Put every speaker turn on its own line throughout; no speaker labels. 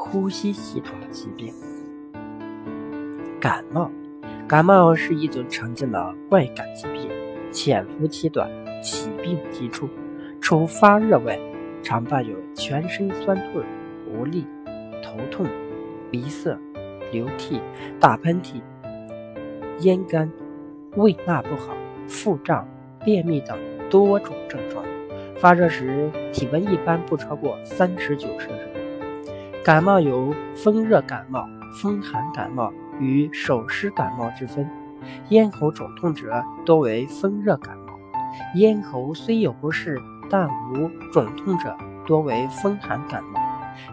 呼吸系统的疾病。感冒，感冒是一种常见的外感疾病，潜伏期短，起病急促。除发热外，常伴有全身酸痛、无力、头痛、鼻塞、流涕、打喷嚏、咽干、胃纳不好、腹胀、便秘等多种症状。发热时体温一般不超过三十九摄氏度。感冒有风热感冒、风寒感冒与手湿感冒之分。咽喉肿痛者多为风热感冒，咽喉虽有不适但无肿痛者多为风寒感冒。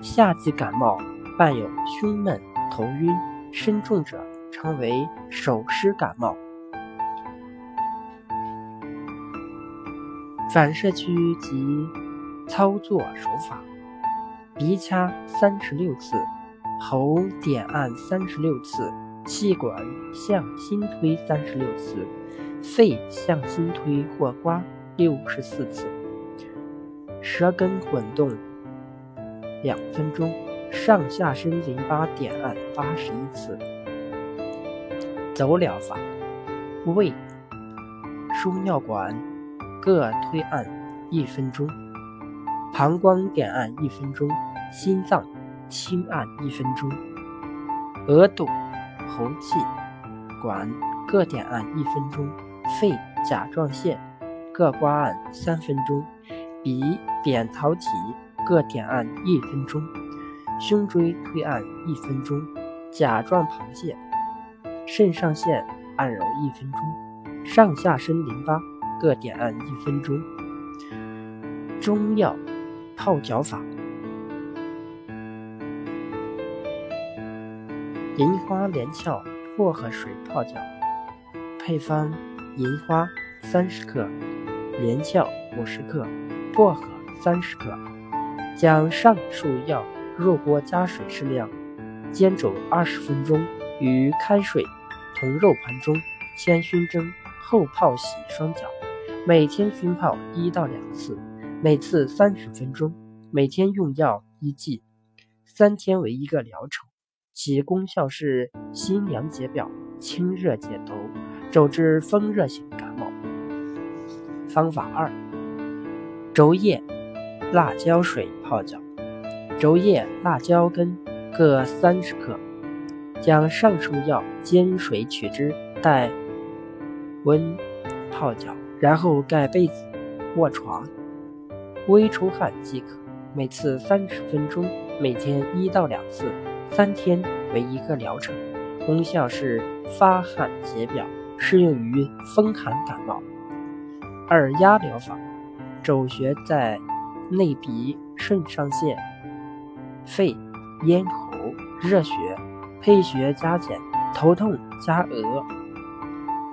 夏季感冒伴有胸闷、头晕、身重者称为手湿感冒。反射区及操作手法：鼻掐三十六次，喉点按三十六次，气管向心推三十六次，肺向心推或刮六十四次，舌根滚动两分钟，上下身淋巴点按八十一次。走疗法：胃、输尿管。各推按一分钟，膀胱点按一分钟，心脏轻按一分钟，额窦、喉气管各点按一分钟，肺、甲状腺各刮按三分钟，鼻、扁桃体各点按一分钟，胸椎推按一分钟，甲状旁腺、肾上腺按揉一分钟，上下身淋巴。各点按一分钟。中药泡脚法：银花、连翘、薄荷水泡脚。配方：银花三十克，连翘五十克，薄荷三十克。将上述药入锅加水适量，煎煮二十分钟，于开水同肉盘中先熏蒸，后泡洗双脚。每天熏泡一到两次，每次三十分钟。每天用药一剂，三天为一个疗程。其功效是辛凉解表、清热解毒，主治风热性感冒。方法二：竹叶、辣椒水泡脚。竹叶、辣椒根各三十克，将上述药煎水取汁，待温泡脚。然后盖被子，卧床，微出汗即可。每次三十分钟，每天一到两次，三天为一个疗程。功效是发汗解表，适用于风寒感冒。二压疗法，肘穴在内鼻、肾上腺、肺、咽喉、热血，配穴加减，头痛加额。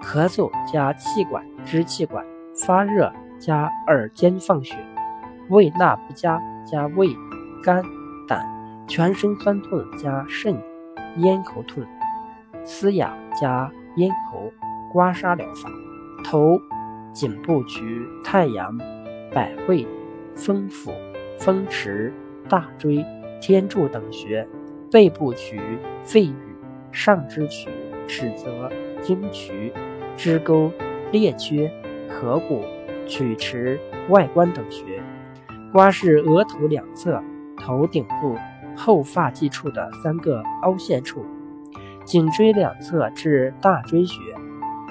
咳嗽加气管、支气管发热加耳尖放血，胃纳不佳加胃、肝、全身酸痛加肾、咽喉痛，嘶哑加咽喉，刮痧疗法：头、颈部取太阳、百会、风府、风池、大椎、天柱等穴；背部取肺俞、上肢取尺泽、经渠。支沟、列缺、合谷、曲池、外关等穴，刮拭额头两侧、头顶部后发际处的三个凹陷处，颈椎两侧至大椎穴，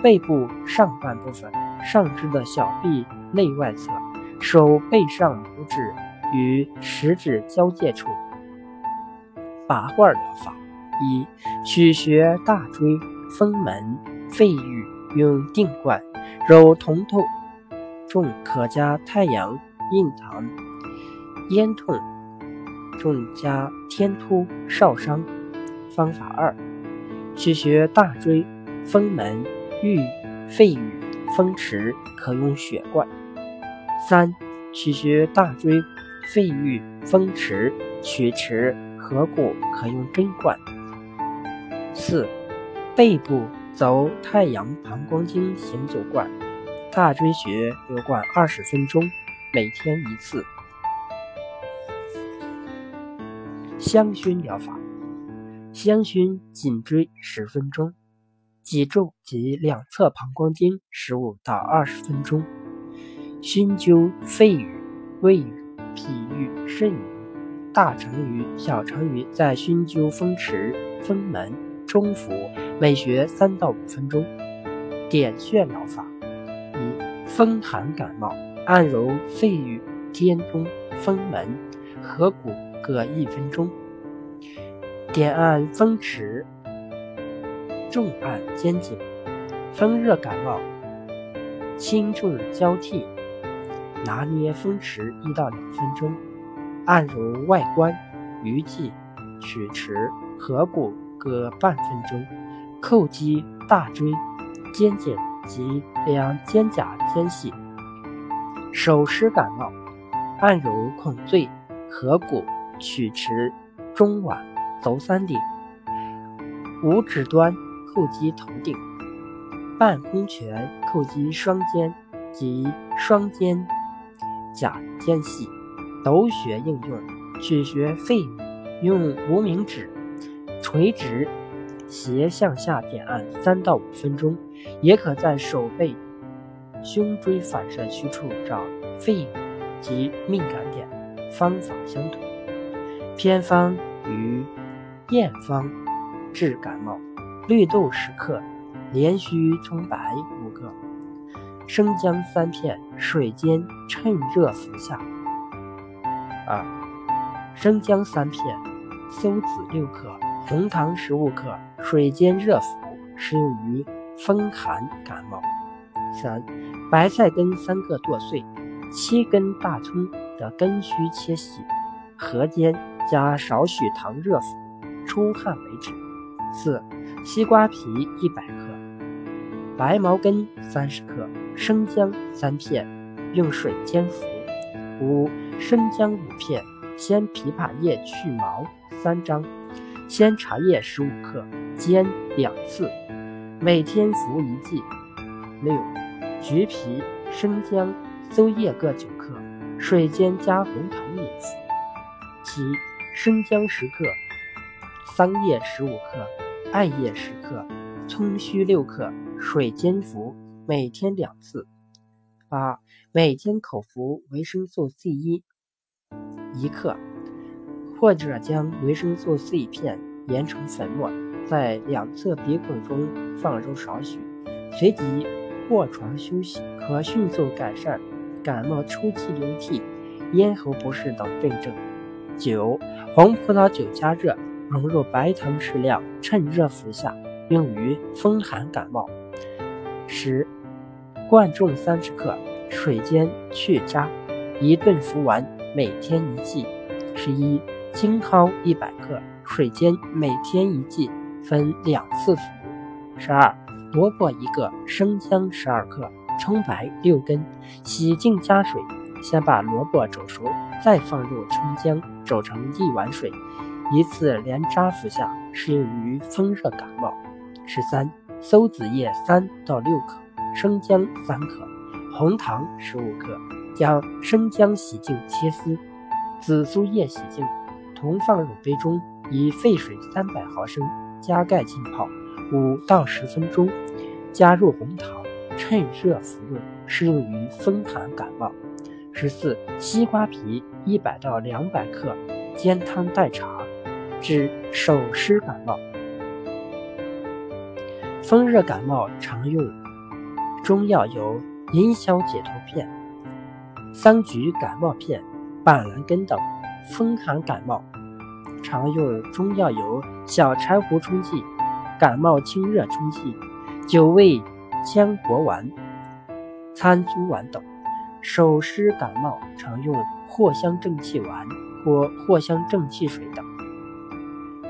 背部上半部分、上肢的小臂内外侧，手背上拇指与食指交界处。拔罐疗法：一、取穴大椎、风门、肺俞。用定罐，揉疼痛重可加太阳、印堂；咽痛重加天突、少商。方法二：取穴大椎、风门、俞、肺俞、风池，可用血罐。三、取穴大椎、肺俞、风池、曲池、合谷，可用针罐。四、背部。走太阳膀胱经行走罐，大椎穴流灌二十分钟，每天一次。香薰疗法，香薰颈椎十分钟，脊柱及两侧膀胱经十五到二十分钟。熏灸肺俞、胃俞、脾俞、肾俞、大肠俞、小肠俞，在熏灸风池、风门、中府，每穴三到五分钟。点穴疗法：一、风寒感冒，按揉肺俞、天中、风门、合谷各一分钟，点按风池，重按肩颈。风热感冒，轻重交替。拿捏风池一到两分钟，按揉外关、鱼际、曲池、合谷各半分钟，叩击大椎、肩颈及两肩胛间隙。手湿感冒，按揉孔最、合谷、曲池、中脘、足三里，五指端叩击头顶，半空拳叩击双肩及双肩。甲间隙，斗穴应用：取穴肺，用无名指垂直斜向下点按三到五分钟，也可在手背、胸椎反射区处找肺俞及敏感点，方法相同。偏方与验方治感冒：绿豆十克，连须葱白五个。生姜三片，水煎，趁热服下。二、生姜三片，苏子六克，红糖十五克，水煎热服，适用于风寒感冒。三、白菜根三个剁碎，七根大葱的根须切细，合煎，加少许糖热服，出汗为止。四、西瓜皮一百克。白茅根三十克，生姜三片，用水煎服。五、生姜五片，鲜枇杷叶去毛三张，鲜茶叶十五克，煎两次，每天服一剂。六、橘皮、生姜、邹叶各九克，水煎加红糖饮服。七、生姜十克，桑叶十五克，艾叶十克，葱须六克。水煎服，每天两次。八、每天口服维生素 C 一一克，或者将维生素 C 片研成粉末，在两侧鼻孔中放入少许，随即卧床休息，可迅速改善感冒初期流涕、咽喉不适等病症。九、红葡萄酒加热，融入白糖适量，趁热服下，用于风寒感冒。十，贯众三十克，水煎去渣，一顿服完，每天一剂。十一，金蒿一百克，水煎，每天一剂，分两次服。十二，萝卜一个，生姜十二克，葱白六根，洗净加水，先把萝卜煮熟，再放入葱姜，煮成一碗水，一次连渣服下，适用于风热感冒。十三。馊子叶三到六克，生姜三克，红糖十五克，将生姜洗净切丝，紫苏叶洗净，同放入杯中，以沸水三百毫升加盖浸泡五到十分钟，加入红糖，趁热服用，适用于风寒感冒。十四，西瓜皮一百到两百克，煎汤代茶，治手湿感冒。风热感冒常用中药有银消解毒片、桑菊感冒片、板蓝根等；风寒感冒常用中药有小柴胡冲剂、感冒清热冲剂、九味羌活丸、参苏丸等；手湿感冒常用藿香正气丸或藿香正气水等。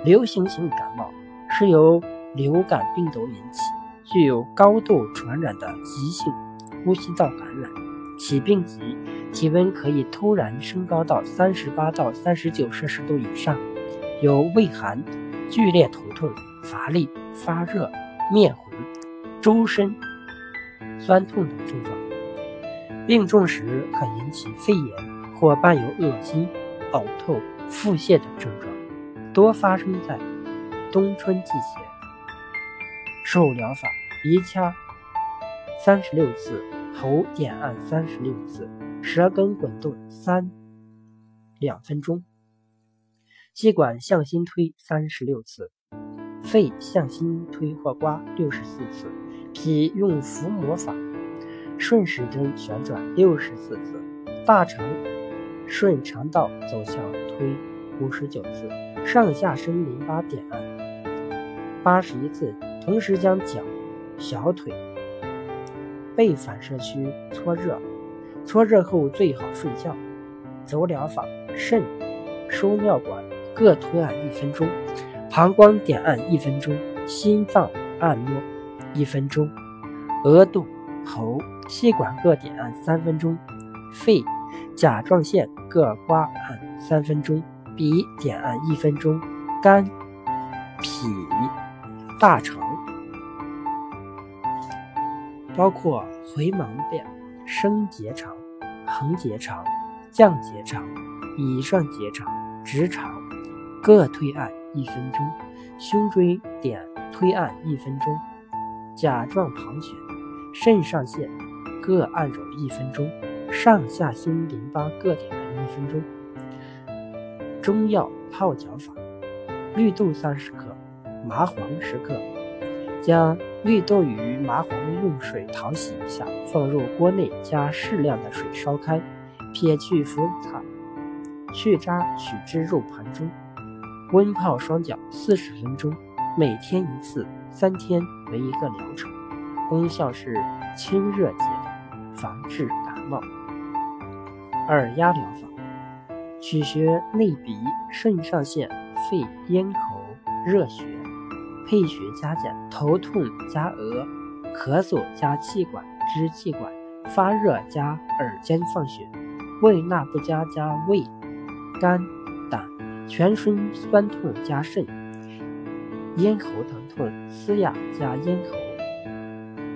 流行性感冒是由流感病毒引起，具有高度传染的急性呼吸道感染。起病急，体温可以突然升高到三十八到三十九摄氏度以上，有畏寒、剧烈头痛、乏力、发热、面红、周身酸痛等症状。病重时可引起肺炎或伴有恶心、呕吐、腹泻等症状。多发生在冬春季节。手疗法：鼻掐三十六次，喉点按三十六次，舌根滚动三两分钟。气管向心推三十六次，肺向心推或刮六十四次，脾用伏摩法顺时针旋转六十四次，大肠顺肠道走向推五十九次，上下身淋巴点按八十一次，同时将脚、小腿、背反射区搓热，搓热后最好睡觉。走疗法：肾、输尿管。各推按一分钟，膀胱点按一分钟，心脏按摩一分钟，额度、喉、气管各点按三分钟，肺、甲状腺各刮按三分钟，鼻点按一分钟，肝、脾、大肠，包括回盲便、升结肠、横结肠、降结肠、乙状结肠、直肠。各推按一分钟，胸椎点推按一分钟，甲状旁穴、肾上腺各按揉一分钟，上下心淋巴各点按一分钟。中药泡脚法：绿豆三十克，麻黄十克，将绿豆与麻黄用水淘洗一下，放入锅内，加适量的水烧开，撇去浮擦，去渣取汁入盘中。温泡双脚四十分钟，每天一次，三天为一个疗程。功效是清热解毒，防治感冒。二压疗法：取穴内鼻、肾上腺、肺、咽喉、热穴，配穴加减：头痛加额，咳嗽加气管、支气管，发热加耳尖放血，胃纳不佳加胃、肝。胆全身酸痛加肾，咽喉疼痛嘶哑加咽喉。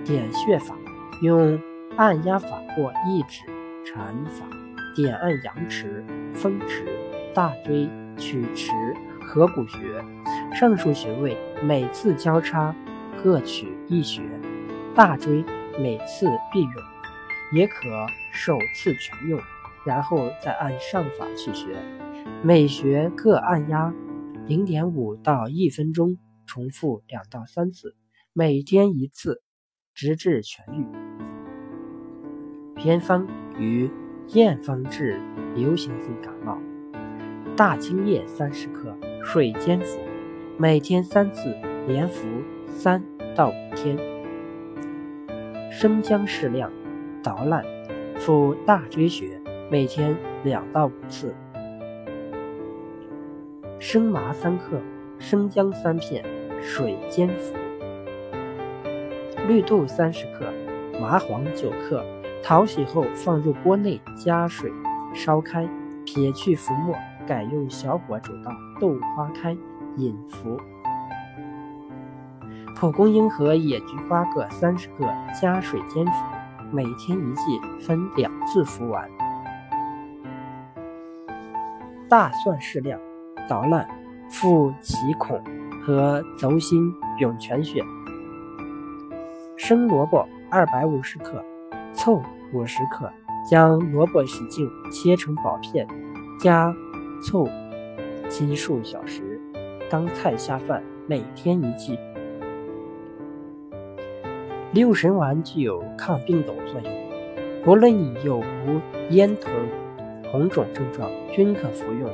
点穴法用按压法或一指禅法点按阳池、风池、大椎、曲池、合谷穴。上述穴位每次交叉各取一穴，大椎每次必用，也可首次全用，然后再按上法取穴。每穴各按压零点五到一分钟，重复两到三次，每天一次，直至痊愈。偏方与验方治流行性感冒：大青叶三十克，水煎服，每天三次，连服三到五天。生姜适量捣烂，敷大椎穴，每天两到五次。生麻三克，生姜三片，水煎服。绿豆三十克，麻黄九克，淘洗后放入锅内，加水烧开，撇去浮沫，改用小火煮到豆花开，饮服。蒲公英和野菊花各三十克，加水煎服，每天一剂，分两次服完。大蒜适量。捣烂，附脐孔和轴心涌泉穴。生萝卜二百五十克，醋五十克，将萝卜洗净，切成薄片，加醋浸数小时，当菜下饭，每天一剂。六神丸具有抗病毒作用，不论有无咽痛、红肿症状，均可服用。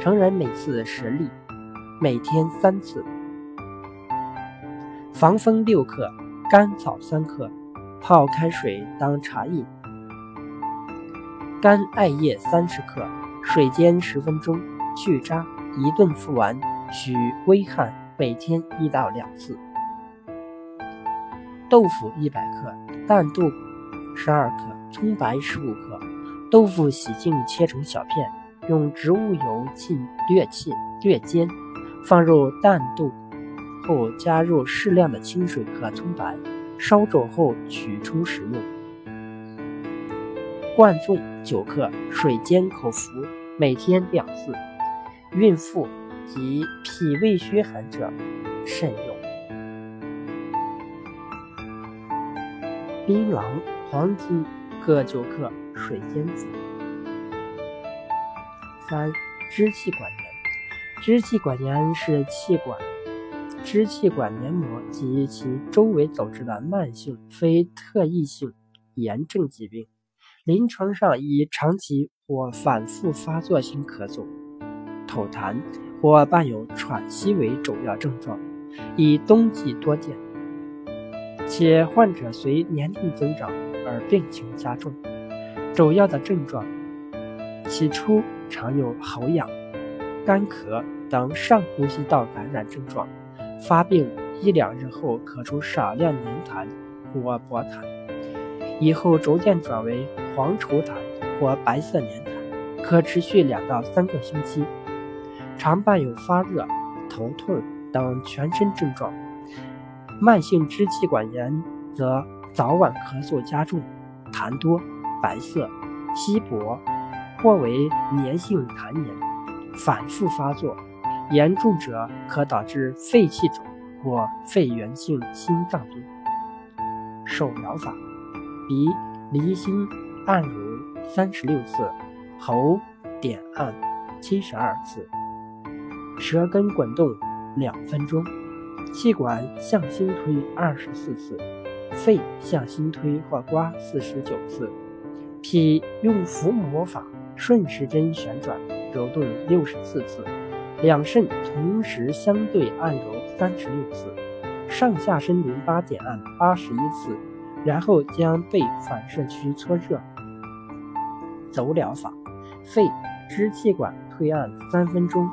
成人每次十粒，每天三次。防风六克，甘草三克，泡开水当茶饮。干艾叶三十克，水煎十分钟，去渣，一顿服完，需微汗，每天一到两次。豆腐一百克，淡豆十二克，葱白十五克，豆腐洗净切成小片。用植物油浸略浸略煎，放入淡豆后，加入适量的清水和葱白，烧煮后取出食用。灌纵九克，水煎口服，每天两次。孕妇及脾胃虚寒者慎用。槟榔、黄金各九克，水煎服。三、支气管炎。支气管炎是气管、支气管黏膜及其周围组织的慢性非特异性炎症疾病。临床上以长期或反复发作性咳嗽、吐痰或伴有喘息为主要症状，以冬季多见，且患者随年龄增长而病情加重。主要的症状起初常有喉痒、干咳等上呼吸道感染症状，发病一两日后咳出少量黏痰或薄痰，以后逐渐转为。黄稠痰或白色粘痰，可持续两到三个星期，常伴有发热、头痛等全身症状。慢性支气管炎则早晚咳嗽加重，痰多、白色、稀薄，或为黏性痰炎，反复发作，严重者可导致肺气肿或肺源性心脏病。手疗法：鼻离心。按揉三十六次，喉点按七十二次，舌根滚动两分钟，气管向心推二十四次，肺向心推或刮四十九次，脾用腹摩法顺时针旋转揉动六十四次，两肾同时相对按揉三十六次，上下身淋巴点按八十一次。然后将背反射区搓热。走疗法：肺支气管推按三分钟。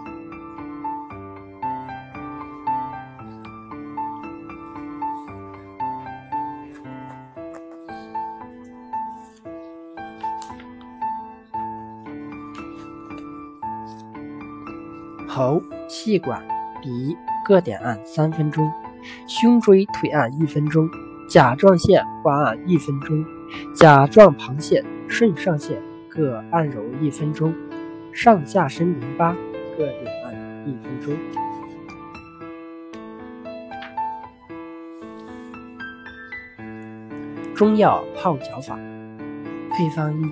喉、气管、鼻各点按三分钟。胸椎推按一分钟。甲状腺刮按一分钟，甲状旁腺、肾上腺各按揉一分钟，上下身淋巴各点按一分钟。中药泡脚法，配方一：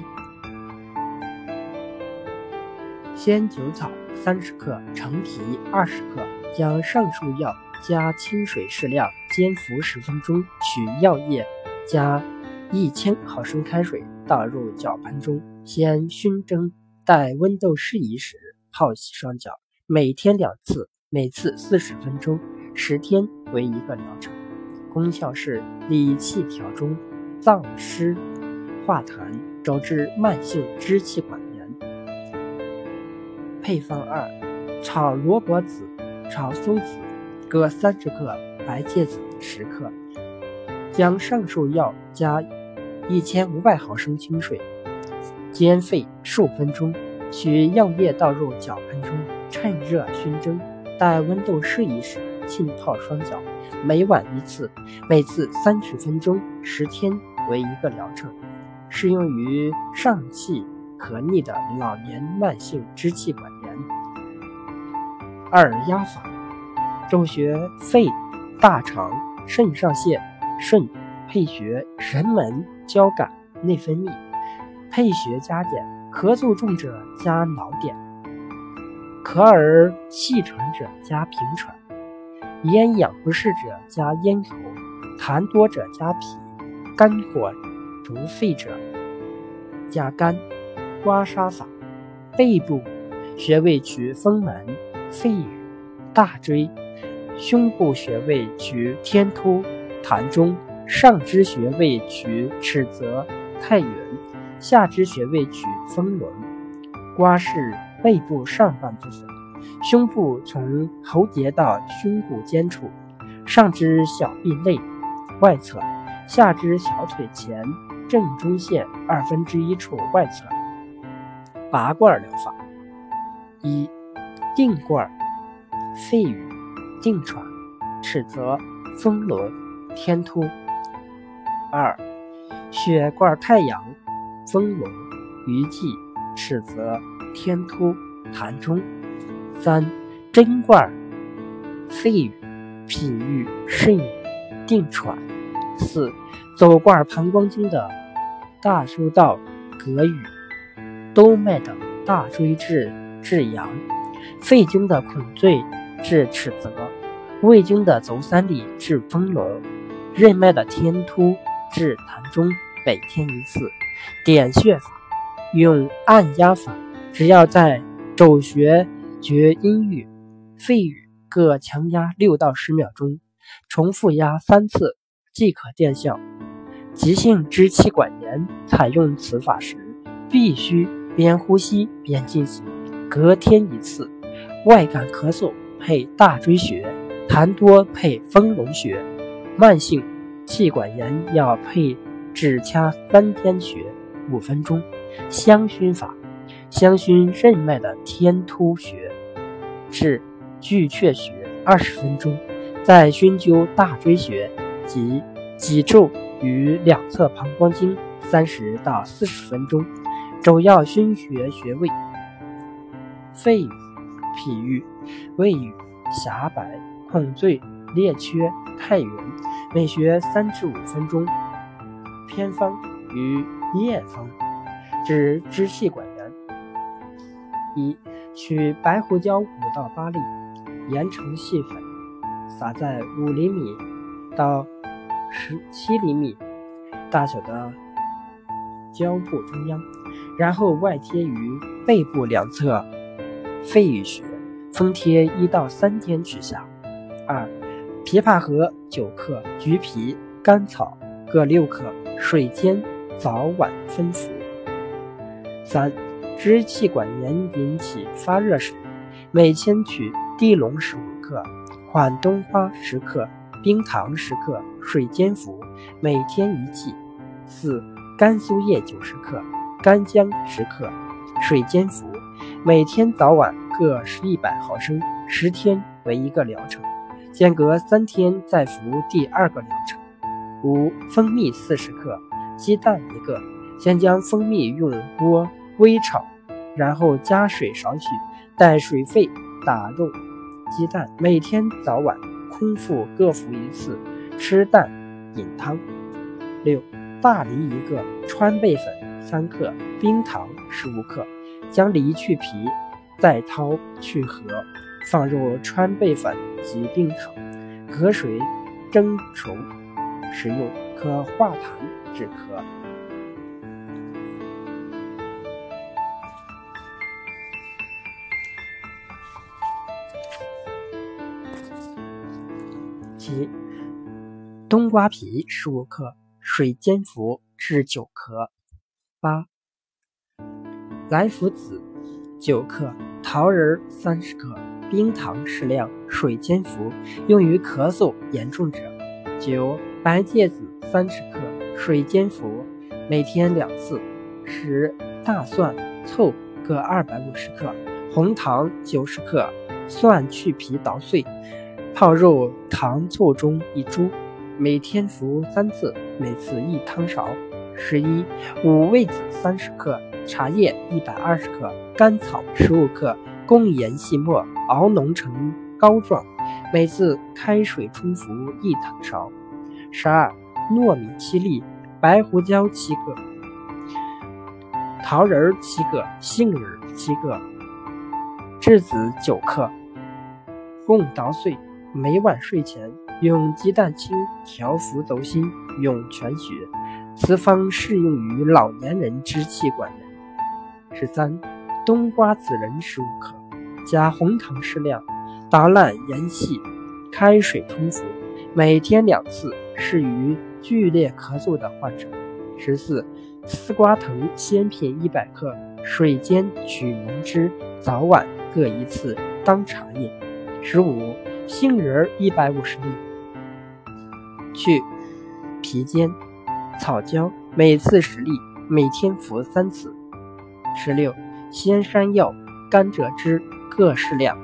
鲜酒草三十克，橙皮二十克，将上述药。加清水适量，煎服十分钟。取药液，加一千毫升开水倒入脚盆中，先熏蒸，待温度适宜时泡洗双脚。每天两次，每次四十分钟，十天为一个疗程。功效是理气调中，燥湿化痰，主治慢性支气管炎。配方二：炒萝卜籽，炒松子。各三十克，白芥子十克，将上述药加一千五百毫升清水，煎沸数分钟，取药液倒入脚盆中，趁热熏蒸，待温度适宜时浸泡双脚，每晚一次，每次三十分钟，十天为一个疗程，适用于上气咳逆的老年慢性支气管炎。二压法。中穴肺、大肠、肾上腺、肾、配穴神门、交感、内分泌。配穴加减：咳嗽重者加脑点，咳而气喘者加平喘，咽痒不适者加咽喉，痰多者加脾，肝火逐肺者加肝。刮痧法：背部穴位取风门、肺、大椎。胸部穴位取天突、膻中；上肢穴位取尺泽、太元；下肢穴位取风轮。刮拭背部上半部分，胸部从喉结到胸骨间处，上肢小臂内外侧，下肢小腿前正中线二分之一处外侧。拔罐疗法：一、定罐、肺俞。定喘、尺泽、风轮、天突；二、血罐太阳、风轮、鱼际、尺泽、天突、痰中；三、针罐、肺俞、脾俞、肾俞、定喘。四、走罐膀胱经的大收道、膈俞、督脉的大椎至至阳，肺经的孔最至尺泽，胃经的足三里至丰隆，任脉的天突至痰中，每天一次。点穴法用按压法，只要在肘穴厥阴俞、肺俞各强压六到十秒钟，重复压三次即可见效。急性支气管炎采用此法时，必须边呼吸边进行，隔天一次。外感咳嗽配大椎穴，痰多配丰隆穴。慢性气管炎要配指掐三天穴五分钟。香薰法，香薰任脉的天突穴至巨阙穴二十分钟，再熏灸大椎穴及脊柱。与两侧膀胱经三十到四十分钟，主要熏穴穴位：肺、脾俞、胃俞、狭白、孔最、列缺、太元，每穴三至五分钟。偏方与验方，治支气管炎：一、取白胡椒五到八粒，研成细粉，撒在五厘米到。十七厘米大小的胶布中央，然后外贴于背部两侧肺俞穴，封贴一到三天取下。二、枇杷核九克，橘皮、甘草各六克，水煎，早晚分服。三、支气管炎引起发热时，每天取地龙十五克，缓冬花十克。冰糖十克，水煎服，每天一剂。四、甘苏叶九十克，干姜十克，水煎服，每天早晚各施一百毫升，十天为一个疗程，间隔三天再服第二个疗程。五、蜂蜜四十克，鸡蛋一个，先将蜂蜜用锅微炒，然后加水少许，待水沸打入鸡蛋，每天早晚。空腹各服一次，吃蛋饮汤。六大梨一个，川贝粉三克，冰糖十五克，将梨去皮，再掏去核，放入川贝粉及冰糖，隔水蒸熟食用，可化痰止咳。七，冬瓜皮十五克，水煎服，治久咳。八，莱菔子九克，桃仁三十克，冰糖适量，水煎服，用于咳嗽严重者。九，白芥子三十克，水煎服，每天两次。十，大蒜、醋各二百五十克，红糖九十克，蒜去皮捣碎。泡入糖醋中一株，每天服三次，每次一汤勺。十一五味子三十克，茶叶一百二十克，甘草十五克，共研细末，熬浓成膏状，每次开水冲服一汤勺。十二糯米七粒，白胡椒七个，桃仁七个，杏仁七个，栀子九克，共捣碎。每晚睡前用鸡蛋清调服走心，涌泉穴。此方适用于老年人支气管炎。十三，冬瓜子仁十五克，加红糖适量，捣烂研细，开水冲服，每天两次，适于剧烈咳嗽的患者。十四，丝瓜藤鲜片一百克，水煎取浓汁，早晚各一次，当茶饮。十五。杏仁一百五十粒，去皮尖；草椒每次十粒，每天服三次。十六，鲜山药、甘蔗汁各适量。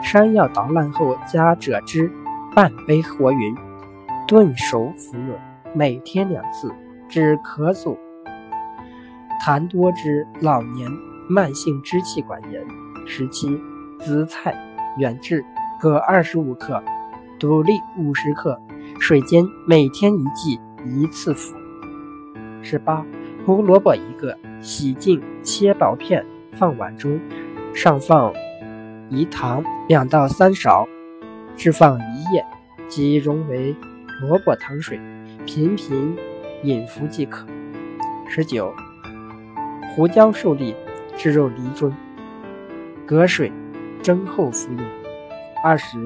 山药捣烂后加蔗汁半杯和匀，炖熟服用，每天两次，治咳嗽、痰多之老年慢性支气管炎。十七，紫菜。远志各二十五克，独立五十克，水煎，每天一剂，一次服。十八，胡萝卜一个，洗净切薄片，放碗中，上放饴糖两到三勺，置放一夜，即溶为萝卜糖水，频频饮服即可。十九，胡椒受力，制肉梨中，隔水蒸后服用。二十，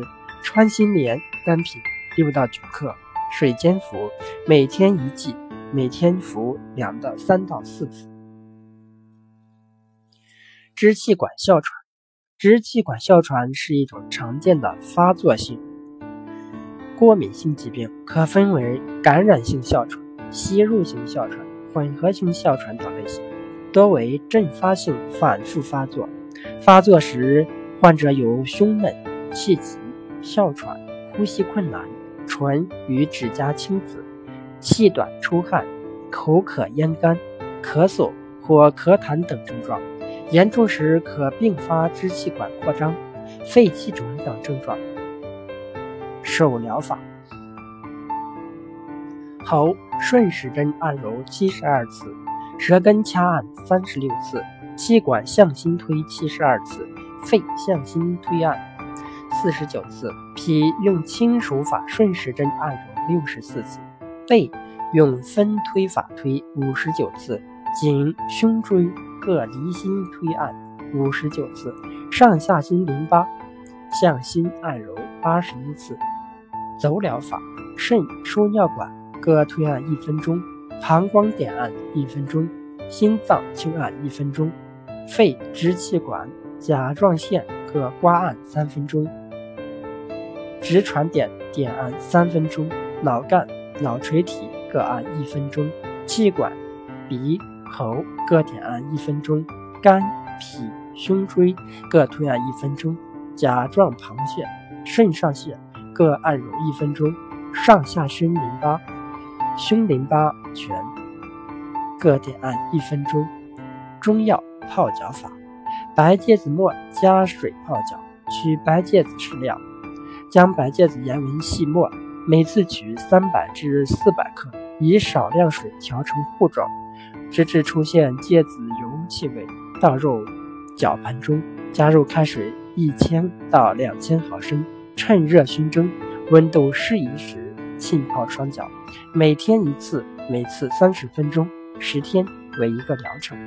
穿心莲干品六到九克，水煎服，每天一剂。每天服两到三到四次。支气管哮喘，支气管哮喘是一种常见的发作性过敏性疾病，可分为感染性哮喘、吸入性哮喘、混合性哮喘等类型，多为阵发性反复发作。发作时，患者有胸闷、气急、哮喘、呼吸困难、唇与指甲青紫。气短出汗、口渴咽干、咳嗽或咳痰等症状，严重时可并发支气管扩张、肺气肿等症状。手疗法：喉顺时针按揉七十二次，舌根掐按三十六次，气管向心推七十二次，肺向心推按四十九次，脾用轻手法顺时针按揉六十四次。背用分推法推五十九次，颈、胸椎各离心推按五十九次，上下心淋巴向心按揉八十一次。走疗法：肾输尿管各推按一分钟，膀胱点按一分钟，心脏轻按一分钟，肺支气管、甲状腺各刮按三分钟，直传点点按三分钟，脑干。脑垂体各按一分钟，气管、鼻、喉各点按一分钟，肝、脾、胸椎各推按一分钟，甲状旁腺、肾上腺各按揉一分钟，上下胸淋巴、胸淋巴泉各点按一分钟。中药泡脚法：白芥子末加水泡脚，取白芥子适量，将白芥子研为细末。每次取三百至四百克，以少量水调成糊状，直至出现芥子油气味，倒入搅盘中，加入开水一千到两千毫升，趁热熏蒸，温度适宜时浸泡双脚，每天一次，每次三十分钟，十天为一个疗程。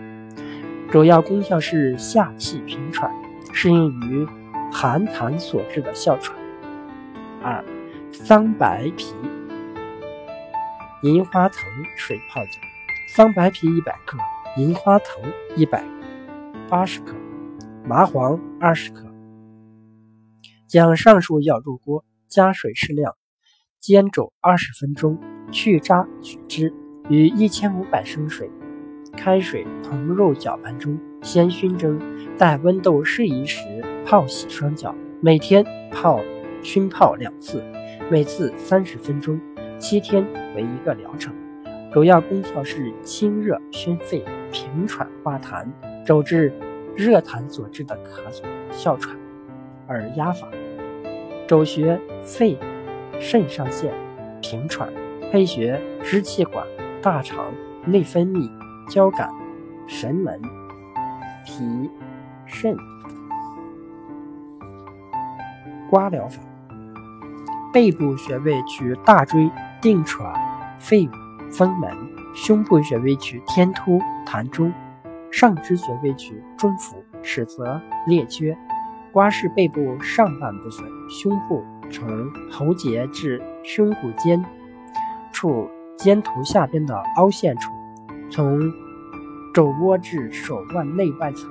主要功效是下气平喘，适应于寒痰所致的哮喘。二。桑白皮、银花藤水泡脚。桑白皮一百克，银花藤一百八十克，麻黄二十克。将上述药入锅，加水适量，煎煮二十分钟，去渣取汁，于一千五百升水、开水同入搅拌中，先熏蒸，待温度适宜时泡洗双脚。每天泡熏泡两次。每次三十分钟，七天为一个疗程。主要功效是清热宣肺、平喘化痰，肘治热痰所致的咳嗽、哮喘。耳压法：手穴肺、肾上腺平喘，配穴支气管、大肠、内分泌、交感、神门、脾、肾。刮疗法。背部穴位取大椎、定喘、肺俞、风门；胸部穴位取天突、膻中；上肢穴位取中府、尺泽、列缺。刮拭背部上半部分，胸部从喉结至胸骨尖处肩突下边的凹陷处，从肘窝至手腕内外侧。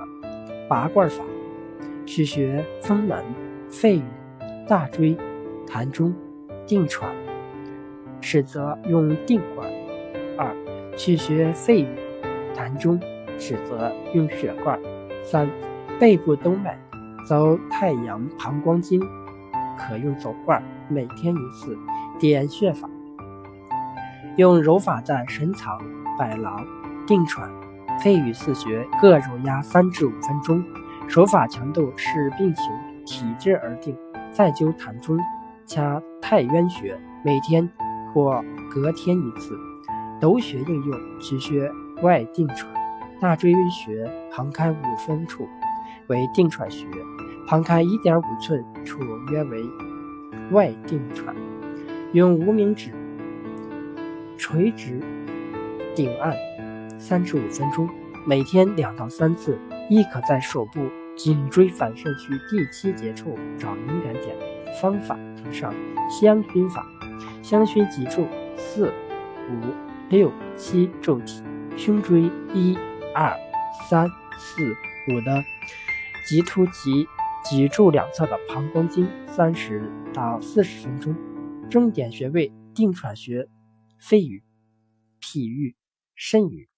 拔罐法：取穴风门、肺俞、大椎。痰中定喘，尺则用定管；二取穴肺俞，痰中尺则用血罐；三背部动脉走太阳膀胱经，可用走罐，每天一次。点穴法用揉法在神藏、百劳、定喘、肺俞四穴各揉压三至五分钟，手法强度视病情。体质而定。再灸膻中掐太渊穴，每天或隔天一次。斗穴应用：取穴外定喘，大椎穴旁开五分处为定喘穴，旁开一点五寸处约为外定喘。用无名指垂直顶按三至五分钟，每天两到三次。亦可在手部。颈椎反射区第七节处找敏感点，方法上。香薰法：香薰脊柱四、五、六、七柱体，胸椎一、二、三、四、五的棘突及脊柱两侧的膀胱经三十到四十分钟。重点穴位：定喘穴、肺俞、脾俞、肾俞、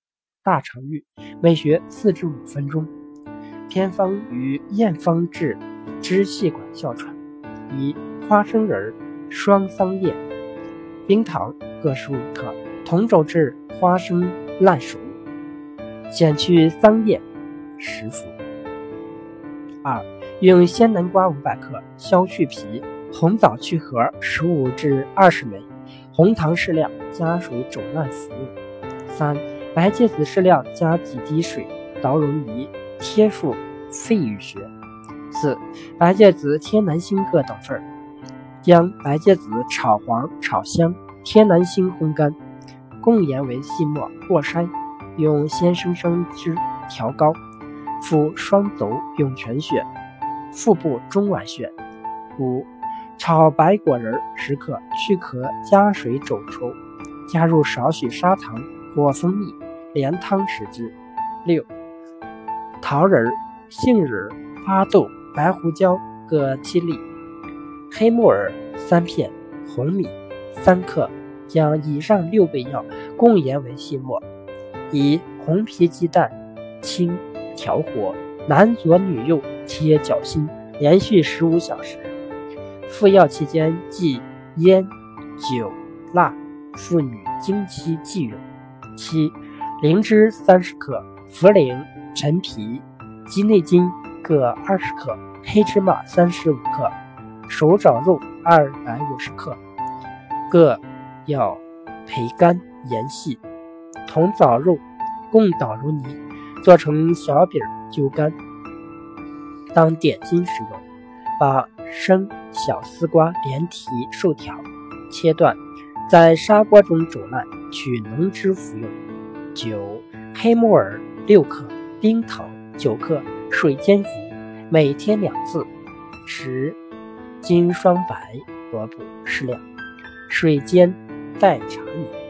大肠俞，每穴四至五分钟。偏方与验方治支气管哮喘：一、花生仁、双桑叶、冰糖各十五克，同种治花生烂熟，剪去桑叶十服。二、用鲜南瓜五百克削去皮，红枣去核十五至二十枚，红糖适量，加水煮烂服用。三、白芥子适量，加几滴水捣融仪。贴附肺俞穴。四、白芥子、天南星各等份，将白芥子炒黄、炒香，天南星烘干，共研为细末，过筛，用鲜生生汁调膏，敷双足涌泉穴、腹部中脘穴。五、炒白果仁十克，去壳，加水煮熟，加入少许砂糖或蜂蜜，连汤食之。六。桃仁、杏仁、花豆、白胡椒各七粒，黑木耳三片，红米三克，将以上六味药共研为细末，以红皮鸡蛋清调和，男左女右贴脚心，连续十五小时。服药期间忌烟、酒、辣，妇女经期忌用。七、灵芝三十克，茯苓。陈皮、鸡内金各二十克，黑芝麻三十五克，手掌肉二百五十克，各要培干研细，同枣肉共捣如泥，做成小饼揪干，当点心食用。把生小丝瓜连提数条，切断，在砂锅中煮烂，取浓汁服用。九、黑木耳六克。冰糖九克，水煎服，每天两次。十金双白萝卜适量，水煎代茶饮。